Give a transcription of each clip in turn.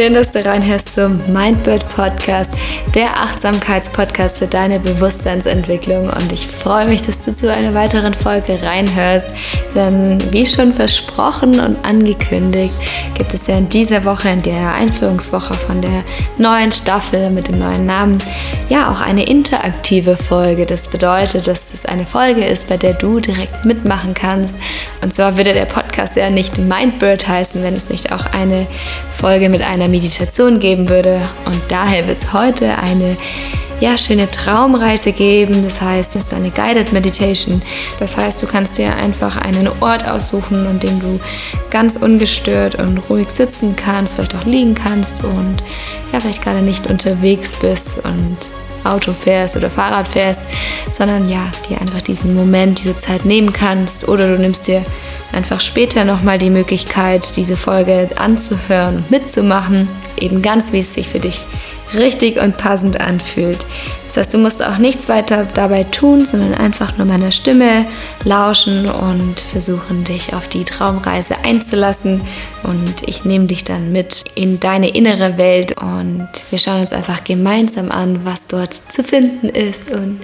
schön, dass du reinhörst zum Mindbird Podcast, der Achtsamkeitspodcast für deine Bewusstseinsentwicklung. Und ich freue mich, dass du zu einer weiteren Folge reinhörst. Denn wie schon versprochen und angekündigt, gibt es ja in dieser Woche, in der Einführungswoche von der neuen Staffel mit dem neuen Namen, ja auch eine interaktive Folge. Das bedeutet, dass es eine Folge ist, bei der du direkt mitmachen kannst. Und zwar würde der Podcast ja nicht Mindbird heißen, wenn es nicht auch eine Folge mit einer Meditation geben würde. Und daher wird es heute eine ja, schöne Traumreise geben. Das heißt, es ist eine Guided Meditation. Das heißt, du kannst dir einfach einen Ort aussuchen, an dem du ganz ungestört und ruhig sitzen kannst, vielleicht auch liegen kannst und ja, vielleicht gerade nicht unterwegs bist und Auto fährst oder Fahrrad fährst, sondern ja, dir einfach diesen Moment, diese Zeit nehmen kannst oder du nimmst dir einfach später nochmal die Möglichkeit, diese Folge anzuhören und mitzumachen, eben ganz wie es sich für dich richtig und passend anfühlt. Das heißt, du musst auch nichts weiter dabei tun, sondern einfach nur meiner Stimme lauschen und versuchen, dich auf die Traumreise einzulassen. Und ich nehme dich dann mit in deine innere Welt und wir schauen uns einfach gemeinsam an, was dort zu finden ist. Und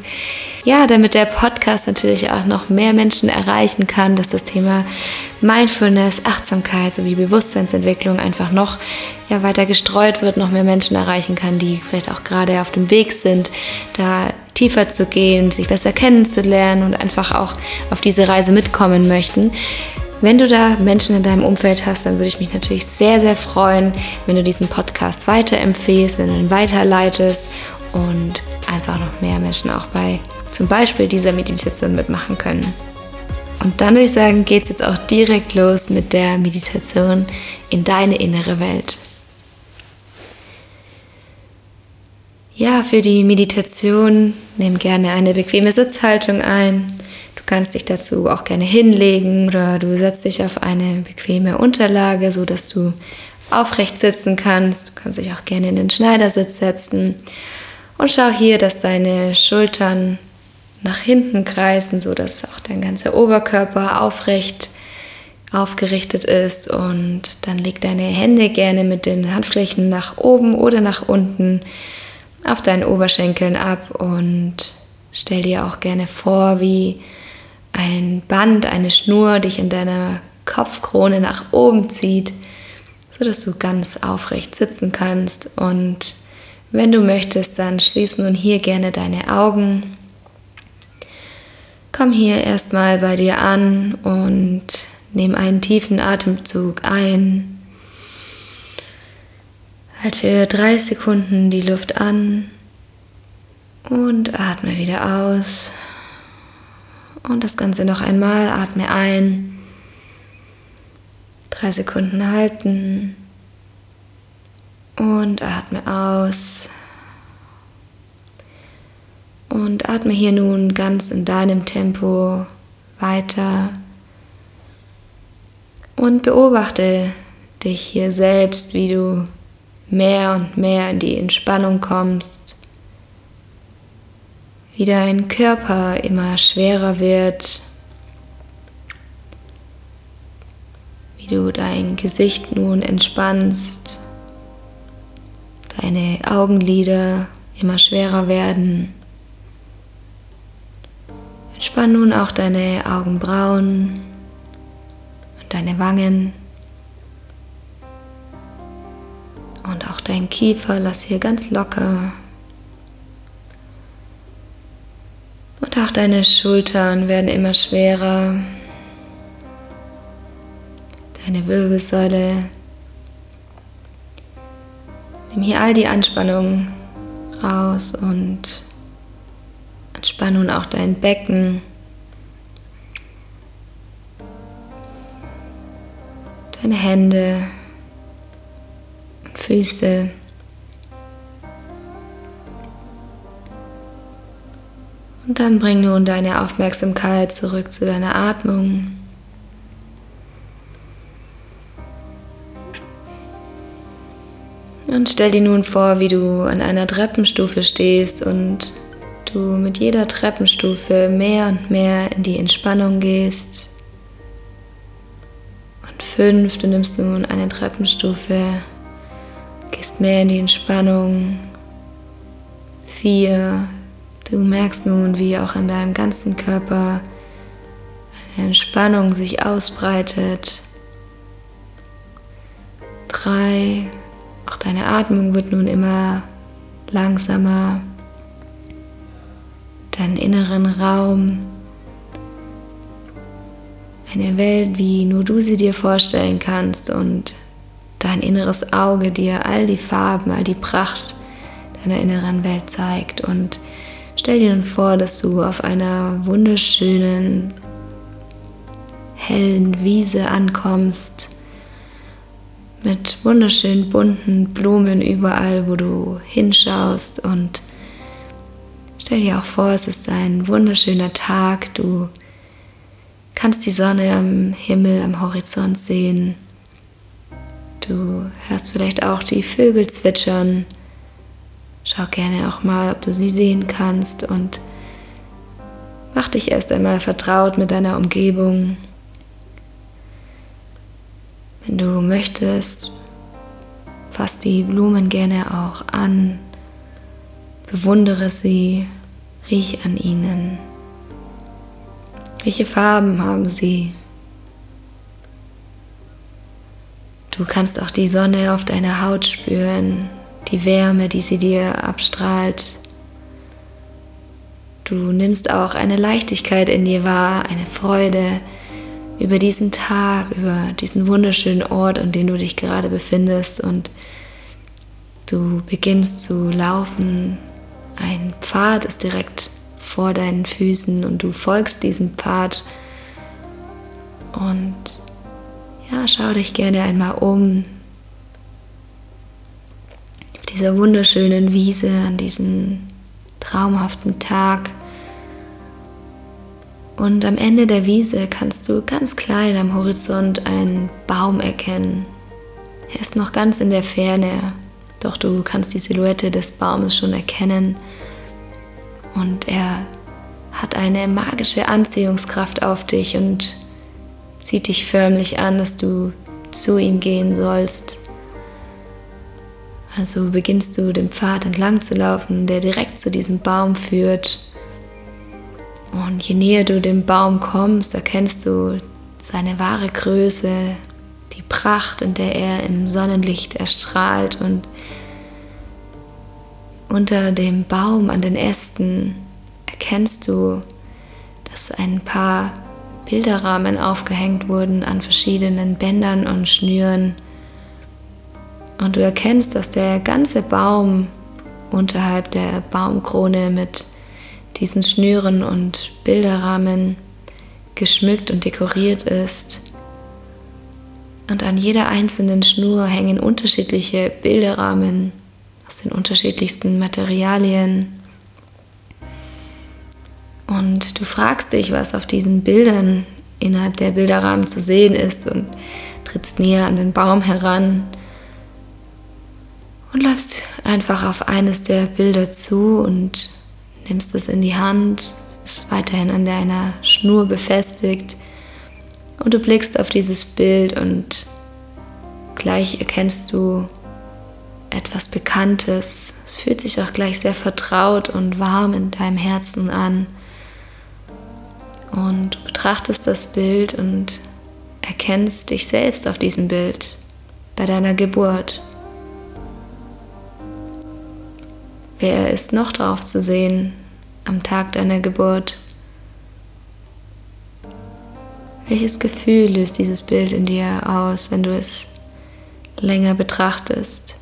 ja, damit der Podcast natürlich auch noch mehr Menschen erreichen kann, dass das Thema Mindfulness, Achtsamkeit sowie Bewusstseinsentwicklung einfach noch ja, weiter gestreut wird, noch mehr Menschen erreichen kann, die vielleicht auch gerade auf dem Weg sind, da tiefer zu gehen, sich besser kennenzulernen und einfach auch auf diese Reise mitkommen möchten. Wenn du da Menschen in deinem Umfeld hast, dann würde ich mich natürlich sehr, sehr freuen, wenn du diesen Podcast weiterempfehlst, wenn du ihn weiterleitest und einfach noch mehr Menschen auch bei zum Beispiel dieser Meditation mitmachen können. Und dann würde ich sagen, geht es jetzt auch direkt los mit der Meditation in deine innere Welt. Ja, für die Meditation nimm gerne eine bequeme Sitzhaltung ein. Du kannst dich dazu auch gerne hinlegen oder du setzt dich auf eine bequeme Unterlage, so dass du aufrecht sitzen kannst. Du kannst dich auch gerne in den Schneidersitz setzen und schau hier, dass deine Schultern nach hinten kreisen, so dass auch dein ganzer Oberkörper aufrecht aufgerichtet ist und dann leg deine Hände gerne mit den Handflächen nach oben oder nach unten auf deinen Oberschenkeln ab und stell dir auch gerne vor, wie ein Band, eine Schnur dich in deiner Kopfkrone nach oben zieht, sodass du ganz aufrecht sitzen kannst und wenn du möchtest, dann schließ nun hier gerne deine Augen Komm hier erstmal bei dir an und nimm einen tiefen Atemzug ein. Halt für drei Sekunden die Luft an und atme wieder aus. Und das Ganze noch einmal. Atme ein. Drei Sekunden halten. Und atme aus. Und atme hier nun ganz in deinem Tempo weiter und beobachte dich hier selbst, wie du mehr und mehr in die Entspannung kommst, wie dein Körper immer schwerer wird, wie du dein Gesicht nun entspannst, deine Augenlider immer schwerer werden. Entspann nun auch deine Augenbrauen und deine Wangen. Und auch dein Kiefer, lass hier ganz locker. Deine Schultern werden immer schwerer. Deine Wirbelsäule. Nimm hier all die Anspannung raus und Entspann nun auch dein Becken. Deine Hände und Füße. Und dann bring nun deine Aufmerksamkeit zurück zu deiner Atmung. Und stell dir nun vor, wie du an einer Treppenstufe stehst und du mit jeder Treppenstufe mehr und mehr in die Entspannung gehst. Und fünf, du nimmst nun eine Treppenstufe Gehst mehr in die Entspannung. Vier. Du merkst nun, wie auch in deinem ganzen Körper eine Entspannung sich ausbreitet. Drei. Auch deine Atmung wird nun immer langsamer. Deinen inneren Raum. Eine Welt, wie nur du sie dir vorstellen kannst und dein inneres Auge dir all die Farben, all die Pracht deiner inneren Welt zeigt. Und stell dir nun vor, dass du auf einer wunderschönen, hellen Wiese ankommst mit wunderschönen bunten Blumen überall, wo du hinschaust. Und stell dir auch vor, es ist ein wunderschöner Tag, du kannst die Sonne am Himmel, am Horizont sehen, du hörst vielleicht auch die Vögel zwitschern, schau gerne auch mal, ob du sie sehen kannst und mach dich erst einmal vertraut mit deiner Umgebung. Wenn du möchtest, fass die Blumen gerne auch an, bewundere sie, riech an ihnen. Welche Farben haben sie? Du kannst auch die Sonne auf deiner Haut spüren, die Wärme, die sie dir abstrahlt. Du nimmst auch eine Leichtigkeit in dir wahr, eine Freude, über diesen Tag, über diesen wunderschönen Ort, an dem du dich gerade befindest und du beginnst zu laufen. Ein Pfad ist direkt vor deinen Füßen und du folgst diesem Pfad und ja, schau dich gerne einmal um auf dieser wunderschönen Wiese an diesem traumhaften Tag. Und am Ende der Wiese kannst du ganz klein am Horizont einen Baum erkennen. Er ist noch ganz in der Ferne, doch du kannst die Silhouette des Baumes schon erkennen. Und er hat eine magische Anziehungskraft auf dich und zieht dich förmlich an, dass du zu ihm gehen sollst. Also beginnst du den Pfad entlang zu laufen, der direkt zu diesem Baum führt. Und je näher du dem Baum kommst, erkennst du seine wahre Größe, die Pracht, in der er im Sonnenlicht erstrahlt und unter dem Baum an den Ästen erkennst du, dass ein paar Bilderrahmen aufgehängt wurden an verschiedenen Bändern und Schnüren. Und du erkennst, dass der ganze Baum unterhalb der Baumkrone mit diesen Schnüren und Bilderrahmen geschmückt und dekoriert ist. Und an jeder einzelnen Schnur hängen unterschiedliche Bilderrahmen aus den unterschiedlichsten Materialien. Und du fragst dich, was auf diesen Bildern innerhalb der Bilderrahmen zu sehen ist und trittst näher an den Baum heran und läufst einfach auf eines der Bilder zu und nimmst es in die Hand, ist weiterhin an deiner Schnur befestigt und du blickst auf dieses Bild und gleich erkennst du etwas Bekanntes. Es fühlt sich auch gleich sehr vertraut und warm in deinem Herzen an. Und du betrachtest das Bild und erkennst dich selbst auf diesem Bild bei deiner Geburt. Wer ist noch drauf zu sehen am Tag deiner Geburt? Welches Gefühl löst dieses Bild in dir aus, wenn du es länger betrachtest?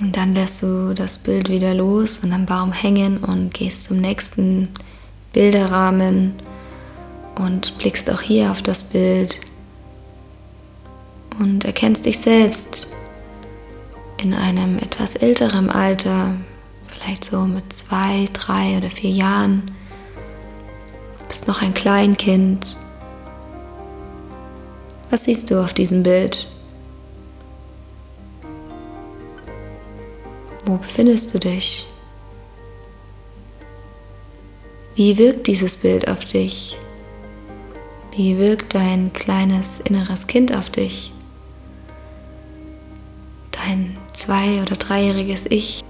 Und dann lässt du das Bild wieder los und am Baum hängen und gehst zum nächsten Bilderrahmen und blickst auch hier auf das Bild und erkennst dich selbst in einem etwas älteren Alter, vielleicht so mit zwei, drei oder vier Jahren. Bist noch ein Kleinkind. Was siehst du auf diesem Bild? Wo befindest du dich? Wie wirkt dieses Bild auf dich? Wie wirkt dein kleines inneres Kind auf dich? Dein zwei- oder dreijähriges Ich?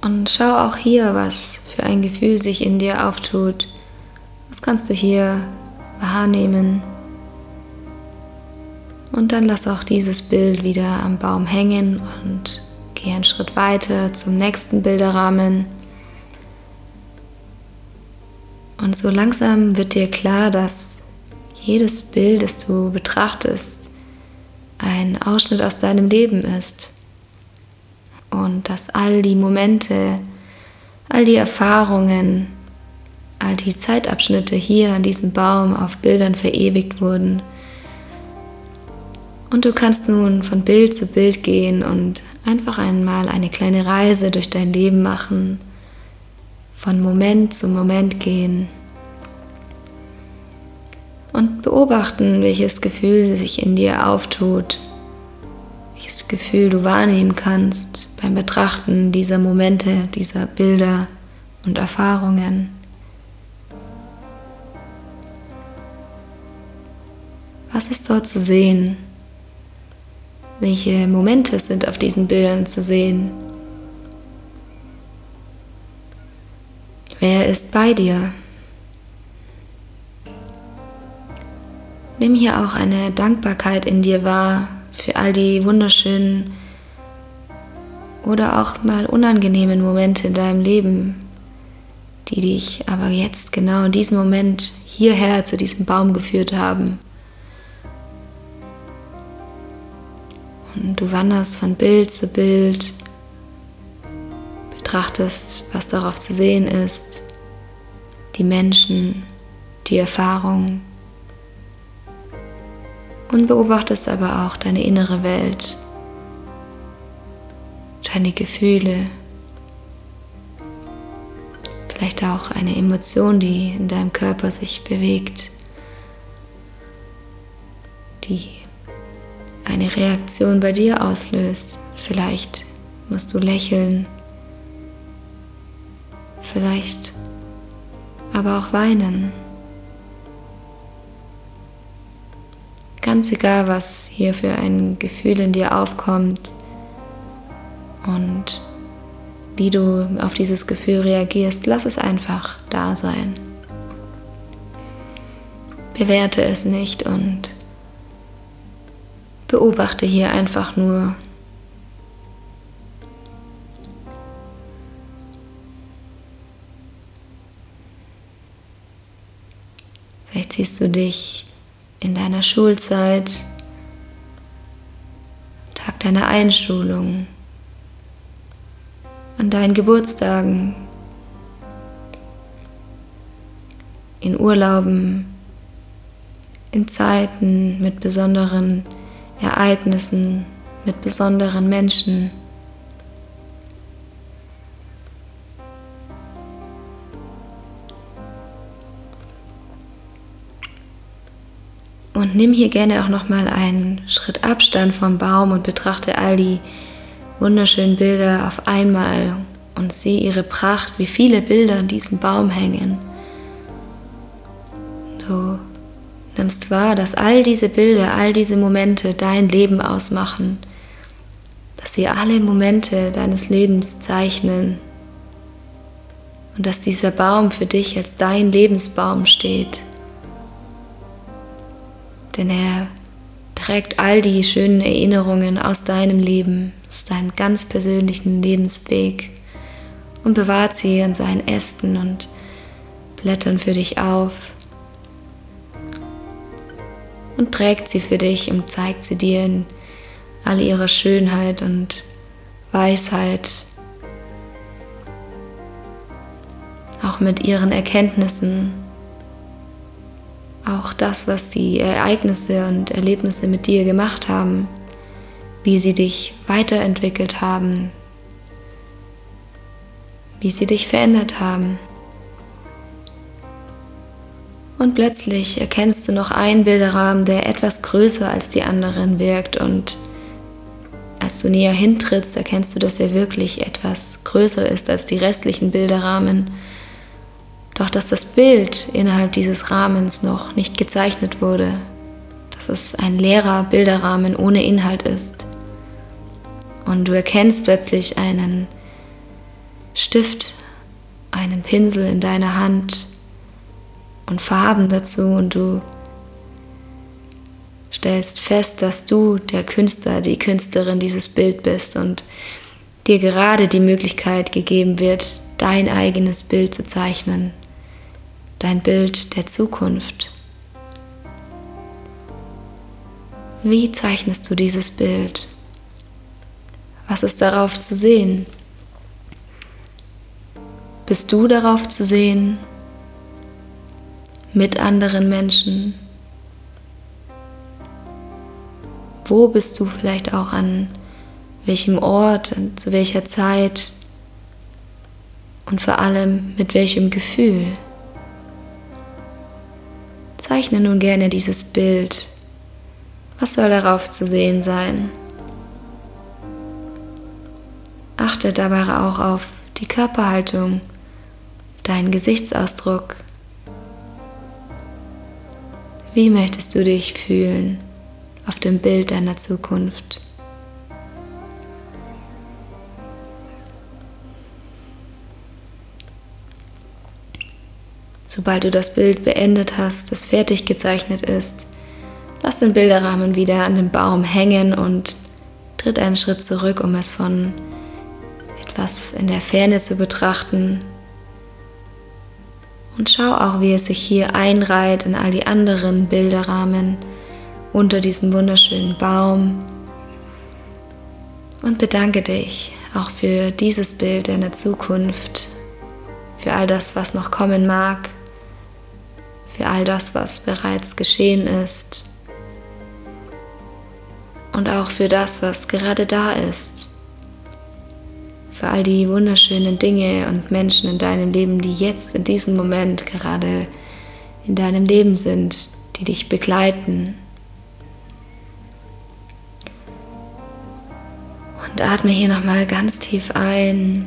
Und schau auch hier, was für ein Gefühl sich in dir auftut. Was kannst du hier wahrnehmen? Und dann lass auch dieses Bild wieder am Baum hängen und geh einen Schritt weiter zum nächsten Bilderrahmen. Und so langsam wird dir klar, dass jedes Bild, das du betrachtest, ein Ausschnitt aus deinem Leben ist. Und dass all die Momente, all die Erfahrungen, all die Zeitabschnitte hier an diesem Baum auf Bildern verewigt wurden. Und du kannst nun von Bild zu Bild gehen und einfach einmal eine kleine Reise durch dein Leben machen von Moment zu Moment gehen und beobachten, welches Gefühl sich in dir auftut, welches Gefühl du wahrnehmen kannst beim Betrachten dieser Momente, dieser Bilder und Erfahrungen. Was ist dort zu sehen? Welche Momente sind auf diesen Bildern zu sehen? Wer ist bei dir? Nimm hier auch eine Dankbarkeit in dir wahr für all die wunderschönen oder auch mal unangenehmen Momente in deinem Leben, die dich aber jetzt genau in diesem Moment hierher zu diesem Baum geführt haben. Und du wanderst von Bild zu Bild, betrachtest, was darauf zu sehen ist, die Menschen, die Erfahrung und beobachtest aber auch deine innere Welt, deine Gefühle, vielleicht auch eine Emotion, die in deinem Körper sich bewegt, die eine Reaktion bei dir auslöst. Vielleicht musst du lächeln vielleicht aber auch weinen. Ganz egal, was hier für ein Gefühl in dir aufkommt und wie du auf dieses Gefühl reagierst, lass es einfach da sein. Bewerte es nicht und beobachte hier einfach nur Vielleicht siehst du dich in deiner Schulzeit, Tag deiner Einschulung, an deinen Geburtstagen, in Urlauben, in Zeiten mit besonderen Ereignissen, mit besonderen Menschen. Und nimm hier gerne auch noch mal einen Schritt Abstand vom Baum und betrachte all die wunderschönen Bilder auf einmal und sieh ihre Pracht, wie viele Bilder an diesem Baum hängen. Du nimmst wahr, dass all diese Bilder, all diese Momente dein Leben ausmachen, dass sie alle Momente deines Lebens zeichnen und dass dieser Baum für dich als dein Lebensbaum steht denn er trägt all die schönen Erinnerungen aus deinem Leben, aus deinem ganz persönlichen Lebensweg und bewahrt sie an seinen Ästen und Blättern für dich auf und trägt sie für dich und zeigt sie dir in all ihrer Schönheit und Weisheit, auch mit ihren Erkenntnissen auch das, was die Ereignisse und Erlebnisse mit dir gemacht haben, wie sie dich weiterentwickelt haben, wie sie dich verändert haben. Und plötzlich erkennst du noch einen Bilderrahmen, der etwas größer als die anderen wirkt und als du näher hintrittst, erkennst du, dass er wirklich etwas größer ist als die restlichen Bilderrahmen Doch dass das Bild innerhalb dieses Rahmens noch nicht gezeichnet wurde, dass es ein leerer Bilderrahmen ohne Inhalt ist. Und du erkennst plötzlich einen Stift, einen Pinsel in deiner Hand und Farben dazu und du stellst fest, dass du der Künstler, die Künstlerin dieses Bild bist und dir gerade die Möglichkeit gegeben wird, dein eigenes Bild zu zeichnen, dein Bild der Zukunft. Wie zeichnest du dieses Bild? Was ist darauf zu sehen? Bist du darauf zu sehen? Mit anderen Menschen? Wo bist du vielleicht auch an welchem Ort und zu welcher Zeit? Und vor allem mit welchem Gefühl? Zeichne nun gerne dieses Bild was soll darauf zu sehen sein? Achte dabei auch auf die Körperhaltung, deinen Gesichtsausdruck. Wie möchtest du dich fühlen auf dem Bild deiner Zukunft? Sobald du das Bild beendet hast, das fertig gezeichnet ist, Lass den Bilderrahmen wieder an dem Baum hängen und tritt einen Schritt zurück, um es von etwas in der Ferne zu betrachten. Und schau auch, wie es sich hier einreiht in all die anderen Bilderrahmen unter diesem wunderschönen Baum. Und bedanke dich auch für dieses Bild deiner Zukunft, für all das, was noch kommen mag, für all das, was bereits geschehen ist und auch für das, was gerade da ist. Für all die wunderschönen Dinge und Menschen in deinem Leben, die jetzt in diesem Moment gerade in deinem Leben sind, die dich begleiten. Und atme hier nochmal ganz tief ein.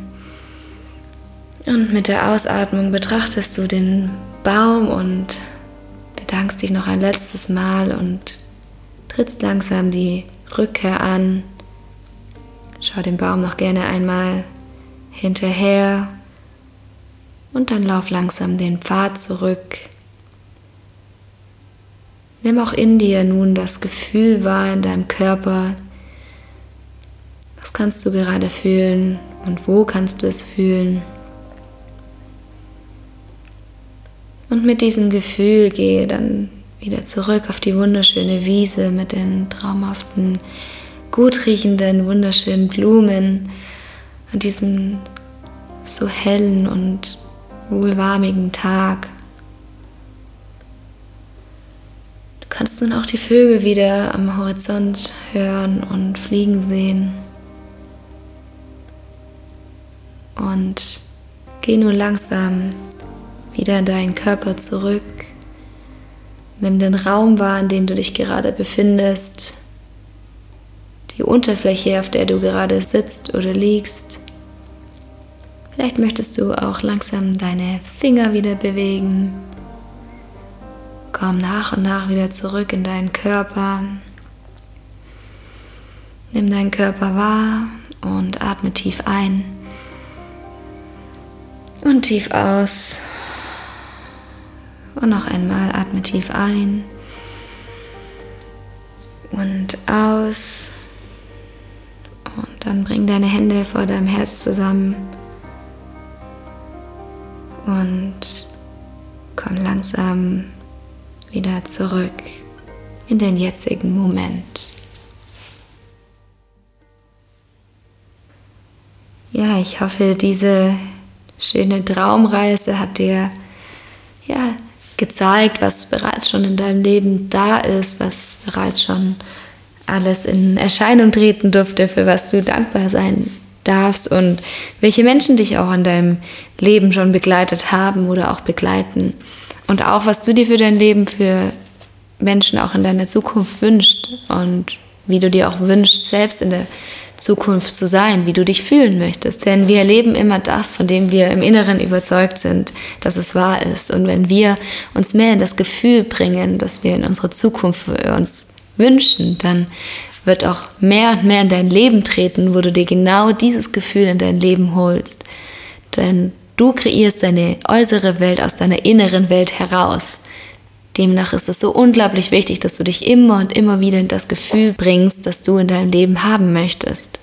Und mit der Ausatmung betrachtest du den Baum und bedankst dich noch ein letztes Mal und trittst langsam die Rückkehr an. Schau dem Baum noch gerne einmal hinterher und dann lauf langsam den Pfad zurück. Nimm auch in dir nun das Gefühl wahr in deinem Körper. Was kannst du gerade fühlen und wo kannst du es fühlen? Und mit diesem Gefühl gehe dann wieder zurück auf die wunderschöne Wiese mit den traumhaften, gut riechenden, wunderschönen Blumen an diesem so hellen und wohlwarmigen Tag. Du kannst nun auch die Vögel wieder am Horizont hören und fliegen sehen. Und geh nun langsam wieder in deinen Körper zurück. Nimm den Raum wahr, in dem du dich gerade befindest, die Unterfläche, auf der du gerade sitzt oder liegst. Vielleicht möchtest du auch langsam deine Finger wieder bewegen. Komm nach und nach wieder zurück in deinen Körper. Nimm deinen Körper wahr und atme tief ein und tief aus. Und noch einmal atme tief ein und aus. Und dann bring deine Hände vor deinem Herz zusammen und komm langsam wieder zurück in den jetzigen Moment. Ja, ich hoffe, diese schöne Traumreise hat dir ja gezeigt, was bereits schon in deinem Leben da ist, was bereits schon alles in Erscheinung treten durfte, für was du dankbar sein darfst und welche Menschen dich auch in deinem Leben schon begleitet haben oder auch begleiten. Und auch, was du dir für dein Leben, für Menschen auch in deiner Zukunft wünschst und wie du dir auch wünschst, selbst in der Zukunft zu sein, wie du dich fühlen möchtest. Denn wir erleben immer das, von dem wir im Inneren überzeugt sind, dass es wahr ist. Und wenn wir uns mehr in das Gefühl bringen, dass wir in unsere Zukunft uns wünschen, dann wird auch mehr und mehr in dein Leben treten, wo du dir genau dieses Gefühl in dein Leben holst. Denn du kreierst deine äußere Welt aus deiner inneren Welt heraus. Demnach ist es so unglaublich wichtig, dass du dich immer und immer wieder in das Gefühl bringst, das du in deinem Leben haben möchtest.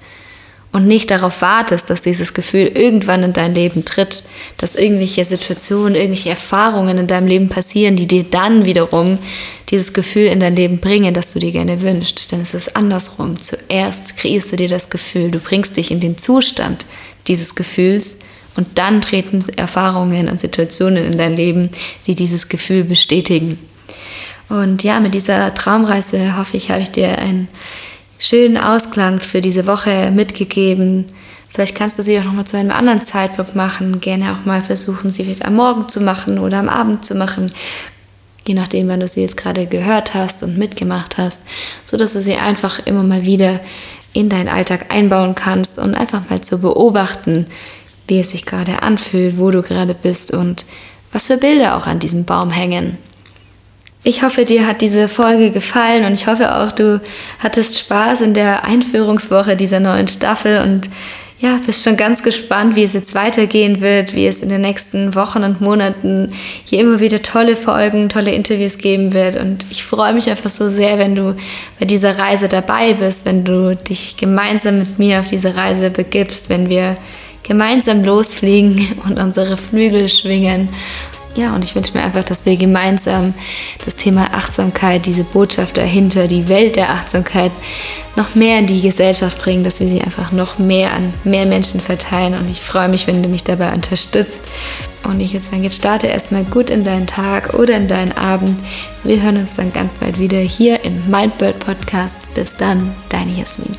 Und nicht darauf wartest, dass dieses Gefühl irgendwann in dein Leben tritt, dass irgendwelche Situationen, irgendwelche Erfahrungen in deinem Leben passieren, die dir dann wiederum dieses Gefühl in dein Leben bringen, das du dir gerne wünschst. Denn es ist andersrum. Zuerst kreierst du dir das Gefühl, du bringst dich in den Zustand dieses Gefühls und dann treten Erfahrungen und Situationen in dein Leben, die dieses Gefühl bestätigen. Und ja, mit dieser Traumreise hoffe ich, habe ich dir einen schönen Ausklang für diese Woche mitgegeben. Vielleicht kannst du sie auch noch mal zu einem anderen Zeitpunkt machen. Gerne auch mal versuchen, sie vielleicht am Morgen zu machen oder am Abend zu machen. Je nachdem, wann du sie jetzt gerade gehört hast und mitgemacht hast, so dass du sie einfach immer mal wieder in deinen Alltag einbauen kannst und einfach mal zu beobachten, wie es sich gerade anfühlt, wo du gerade bist und was für Bilder auch an diesem Baum hängen. Ich hoffe, dir hat diese Folge gefallen und ich hoffe auch, du hattest Spaß in der Einführungswoche dieser neuen Staffel und ja, bist schon ganz gespannt, wie es jetzt weitergehen wird, wie es in den nächsten Wochen und Monaten hier immer wieder tolle Folgen, tolle Interviews geben wird. Und ich freue mich einfach so sehr, wenn du bei dieser Reise dabei bist, wenn du dich gemeinsam mit mir auf diese Reise begibst, wenn wir gemeinsam losfliegen und unsere Flügel schwingen. Ja, und ich wünsche mir einfach, dass wir gemeinsam das Thema Achtsamkeit, diese Botschaft dahinter, die Welt der Achtsamkeit noch mehr in die Gesellschaft bringen, dass wir sie einfach noch mehr an mehr Menschen verteilen. Und ich freue mich, wenn du mich dabei unterstützt. Und ich jetzt sagen, jetzt starte erstmal gut in deinen Tag oder in deinen Abend. Wir hören uns dann ganz bald wieder hier im Mindbird Podcast. Bis dann, deine Jasmin.